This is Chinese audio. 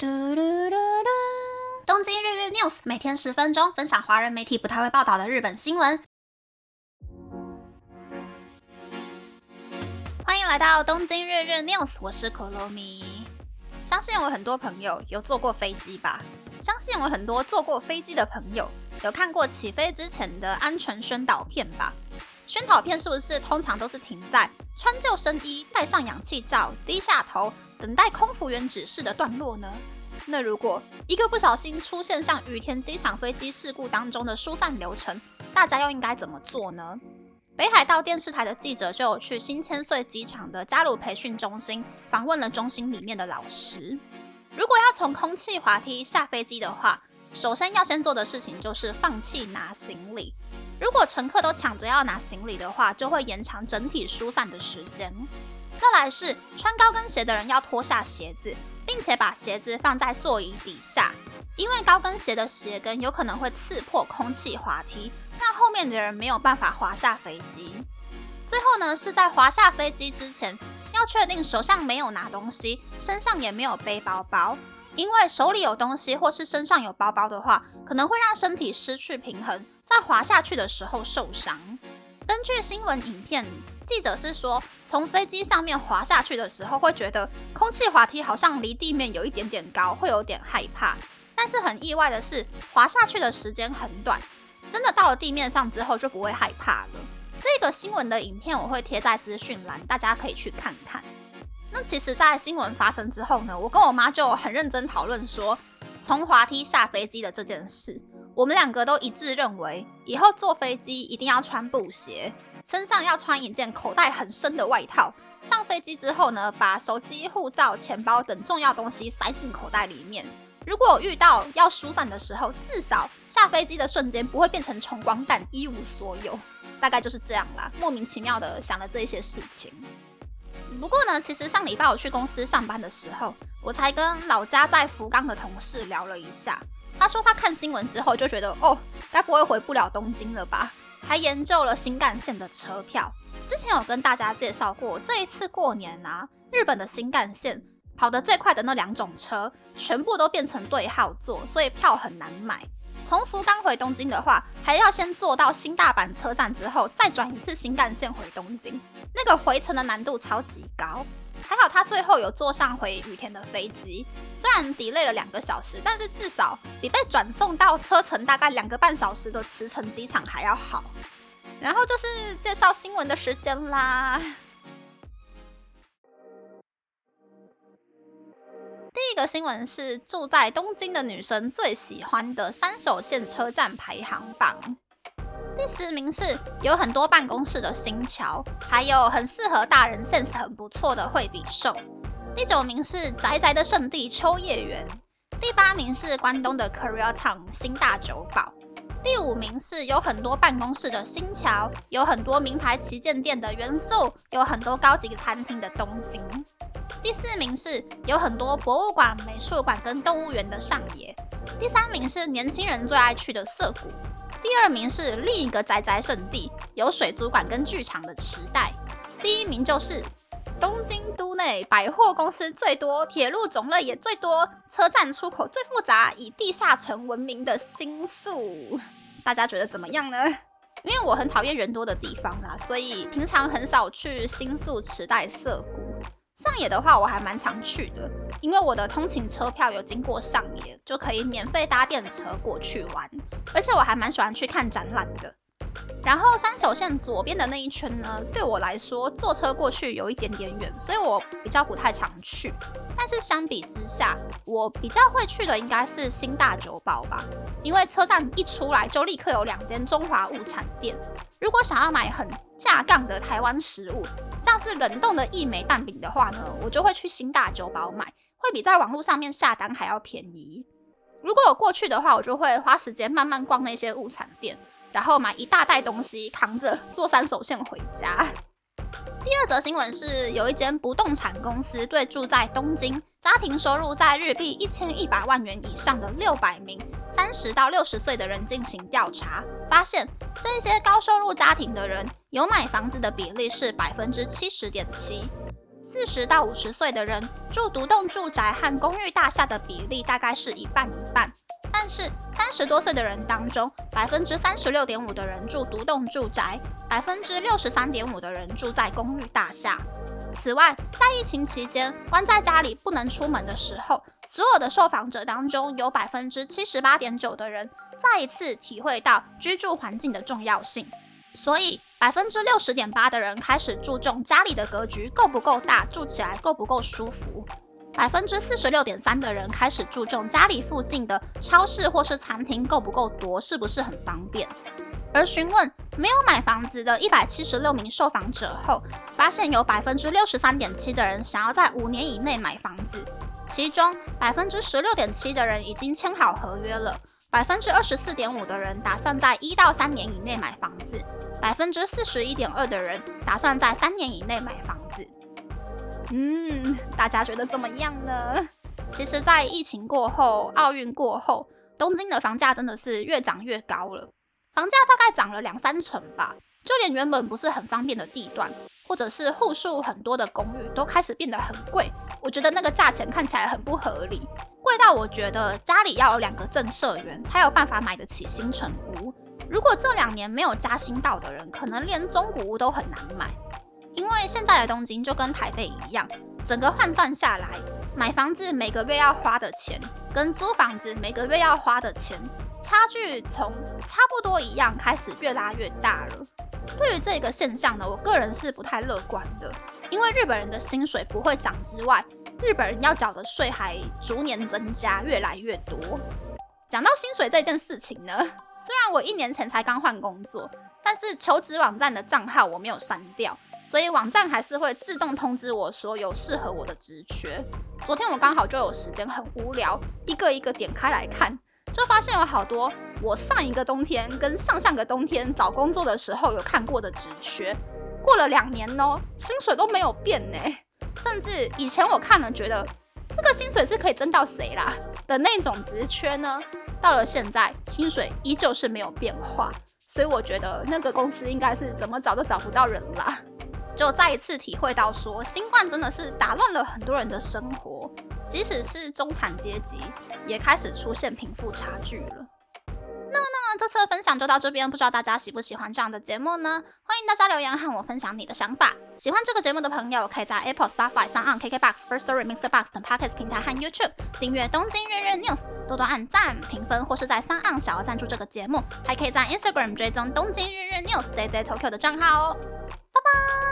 嘟嘟嘟嘟！东京日日 news 每天十分钟，分享华人媒体不太会报道的日本新闻。欢迎来到东京日日 news，我是可乐米。相信我很多朋友有坐过飞机吧？相信我很多坐过飞机的朋友有看过起飞之前的安全宣导片吧？宣导片是不是通常都是停在穿救生衣、戴上氧气罩、低下头？等待空服员指示的段落呢？那如果一个不小心出现像羽田机场飞机事故当中的疏散流程，大家又应该怎么做呢？北海道电视台的记者就有去新千岁机场的加鲁培训中心访问了中心里面的老师。如果要从空气滑梯下飞机的话，首先要先做的事情就是放弃拿行李。如果乘客都抢着要拿行李的话，就会延长整体疏散的时间。再来是穿高跟鞋的人要脱下鞋子，并且把鞋子放在座椅底下，因为高跟鞋的鞋跟有可能会刺破空气滑梯，让后面的人没有办法滑下飞机。最后呢，是在滑下飞机之前，要确定手上没有拿东西，身上也没有背包包，因为手里有东西或是身上有包包的话，可能会让身体失去平衡，在滑下去的时候受伤。根据新闻影片。记者是说，从飞机上面滑下去的时候，会觉得空气滑梯好像离地面有一点点高，会有点害怕。但是很意外的是，滑下去的时间很短，真的到了地面上之后就不会害怕了。这个新闻的影片我会贴在资讯栏，大家可以去看看。那其实，在新闻发生之后呢，我跟我妈就很认真讨论说，从滑梯下飞机的这件事，我们两个都一致认为，以后坐飞机一定要穿布鞋。身上要穿一件口袋很深的外套。上飞机之后呢，把手机、护照、钱包等重要东西塞进口袋里面。如果遇到要疏散的时候，至少下飞机的瞬间不会变成穷光蛋，一无所有。大概就是这样啦，莫名其妙的想了这些事情。不过呢，其实上礼拜我去公司上班的时候，我才跟老家在福冈的同事聊了一下。他说他看新闻之后就觉得，哦，该不会回不了东京了吧？还研究了新干线的车票。之前有跟大家介绍过，这一次过年啊，日本的新干线跑得最快的那两种车，全部都变成对号座，所以票很难买。从福冈回东京的话，还要先坐到新大阪车站之后，再转一次新干线回东京，那个回程的难度超级高。还好他最后有坐上回羽田的飞机，虽然 delay 了两个小时，但是至少比被转送到车程大概两个半小时的慈城机场还要好。然后就是介绍新闻的时间啦。个新闻是住在东京的女生最喜欢的三手线车站排行榜。第十名是有很多办公室的新桥，还有很适合大人 sense 很不错的惠比寿。第九名是宅宅的圣地秋叶原。第八名是关东的 Korea Town 新大久保。第五名是有很多办公室的新桥，有很多名牌旗舰店的元素，有很多高级餐厅的东京。第四名是有很多博物馆、美术馆跟动物园的上野。第三名是年轻人最爱去的涩谷。第二名是另一个宅宅圣地，有水族馆跟剧场的池袋。第一名就是东京都内百货公司最多、铁路种类也最多、车站出口最复杂、以地下城闻名的新宿。大家觉得怎么样呢？因为我很讨厌人多的地方啊，所以平常很少去新宿、池袋、涩谷。上野的话，我还蛮常去的，因为我的通勤车票有经过上野，就可以免费搭电车过去玩。而且我还蛮喜欢去看展览的。然后山手线左边的那一圈呢，对我来说坐车过去有一点点远，所以我比较不太常去。但是相比之下，我比较会去的应该是新大酒保吧，因为车站一出来就立刻有两间中华物产店。如果想要买很下杠的台湾食物，像是冷冻的一枚蛋饼的话呢，我就会去新大酒保买，会比在网络上面下单还要便宜。如果我过去的话，我就会花时间慢慢逛那些物产店，然后买一大袋东西扛着坐三手线回家。第二则新闻是，有一间不动产公司对住在东京、家庭收入在日币一千一百万元以上的六百名三十到六十岁的人进行调查，发现这些高收入家庭的人有买房子的比例是百分之七十点七。四十到五十岁的人住独栋住宅和公寓大厦的比例大概是一半一半。但是三十多岁的人当中，百分之三十六点五的人住独栋住宅，百分之六十三点五的人住在公寓大厦。此外，在疫情期间关在家里不能出门的时候，所有的受访者当中，有百分之七十八点九的人再一次体会到居住环境的重要性。所以，百分之六十点八的人开始注重家里的格局够不够大，住起来够不够舒服。百分之四十六点三的人开始注重家里附近的超市或是餐厅够不够多，是不是很方便。而询问没有买房子的一百七十六名受访者后，发现有百分之六十三点七的人想要在五年以内买房子，其中百分之十六点七的人已经签好合约了，百分之二十四点五的人打算在一到三年以内买房子，百分之四十一点二的人打算在三年以内买房子。嗯，大家觉得怎么样呢？其实，在疫情过后、奥运过后，东京的房价真的是越涨越高了。房价大概涨了两三成吧，就连原本不是很方便的地段，或者是户数很多的公寓，都开始变得很贵。我觉得那个价钱看起来很不合理，贵到我觉得家里要有两个正社员才有办法买得起新城屋。如果这两年没有加薪到的人，可能连中古屋都很难买。因为现在的东京就跟台北一样，整个换算下来，买房子每个月要花的钱，跟租房子每个月要花的钱，差距从差不多一样开始越拉越大了。对于这个现象呢，我个人是不太乐观的，因为日本人的薪水不会涨之外，日本人要缴的税还逐年增加，越来越多。讲到薪水这件事情呢，虽然我一年前才刚换工作，但是求职网站的账号我没有删掉。所以网站还是会自动通知我说有适合我的职缺。昨天我刚好就有时间，很无聊，一个一个点开来看，就发现有好多我上一个冬天跟上上个冬天找工作的时候有看过的职缺。过了两年哦，薪水都没有变呢。甚至以前我看了觉得这个薪水是可以增到谁啦的那种职缺呢，到了现在薪水依旧是没有变化。所以我觉得那个公司应该是怎么找都找不到人啦。就再一次体会到，说新冠真的是打乱了很多人的生活，即使是中产阶级，也开始出现贫富差距了。那么，那么这次的分享就到这边，不知道大家喜不喜欢这样的节目呢？欢迎大家留言和我分享你的想法。喜欢这个节目的朋友，可以在 Apple、Spotify、s o n KKBox、First Story、Mixer Box 等 Podcast 平台和 YouTube 订阅《东京日日 News》，多多按赞、评分，或是在 s o n 小额赞助这个节目。还可以在 Instagram 追踪《东京日日 News》Day Day Tokyo 的账号哦。拜拜。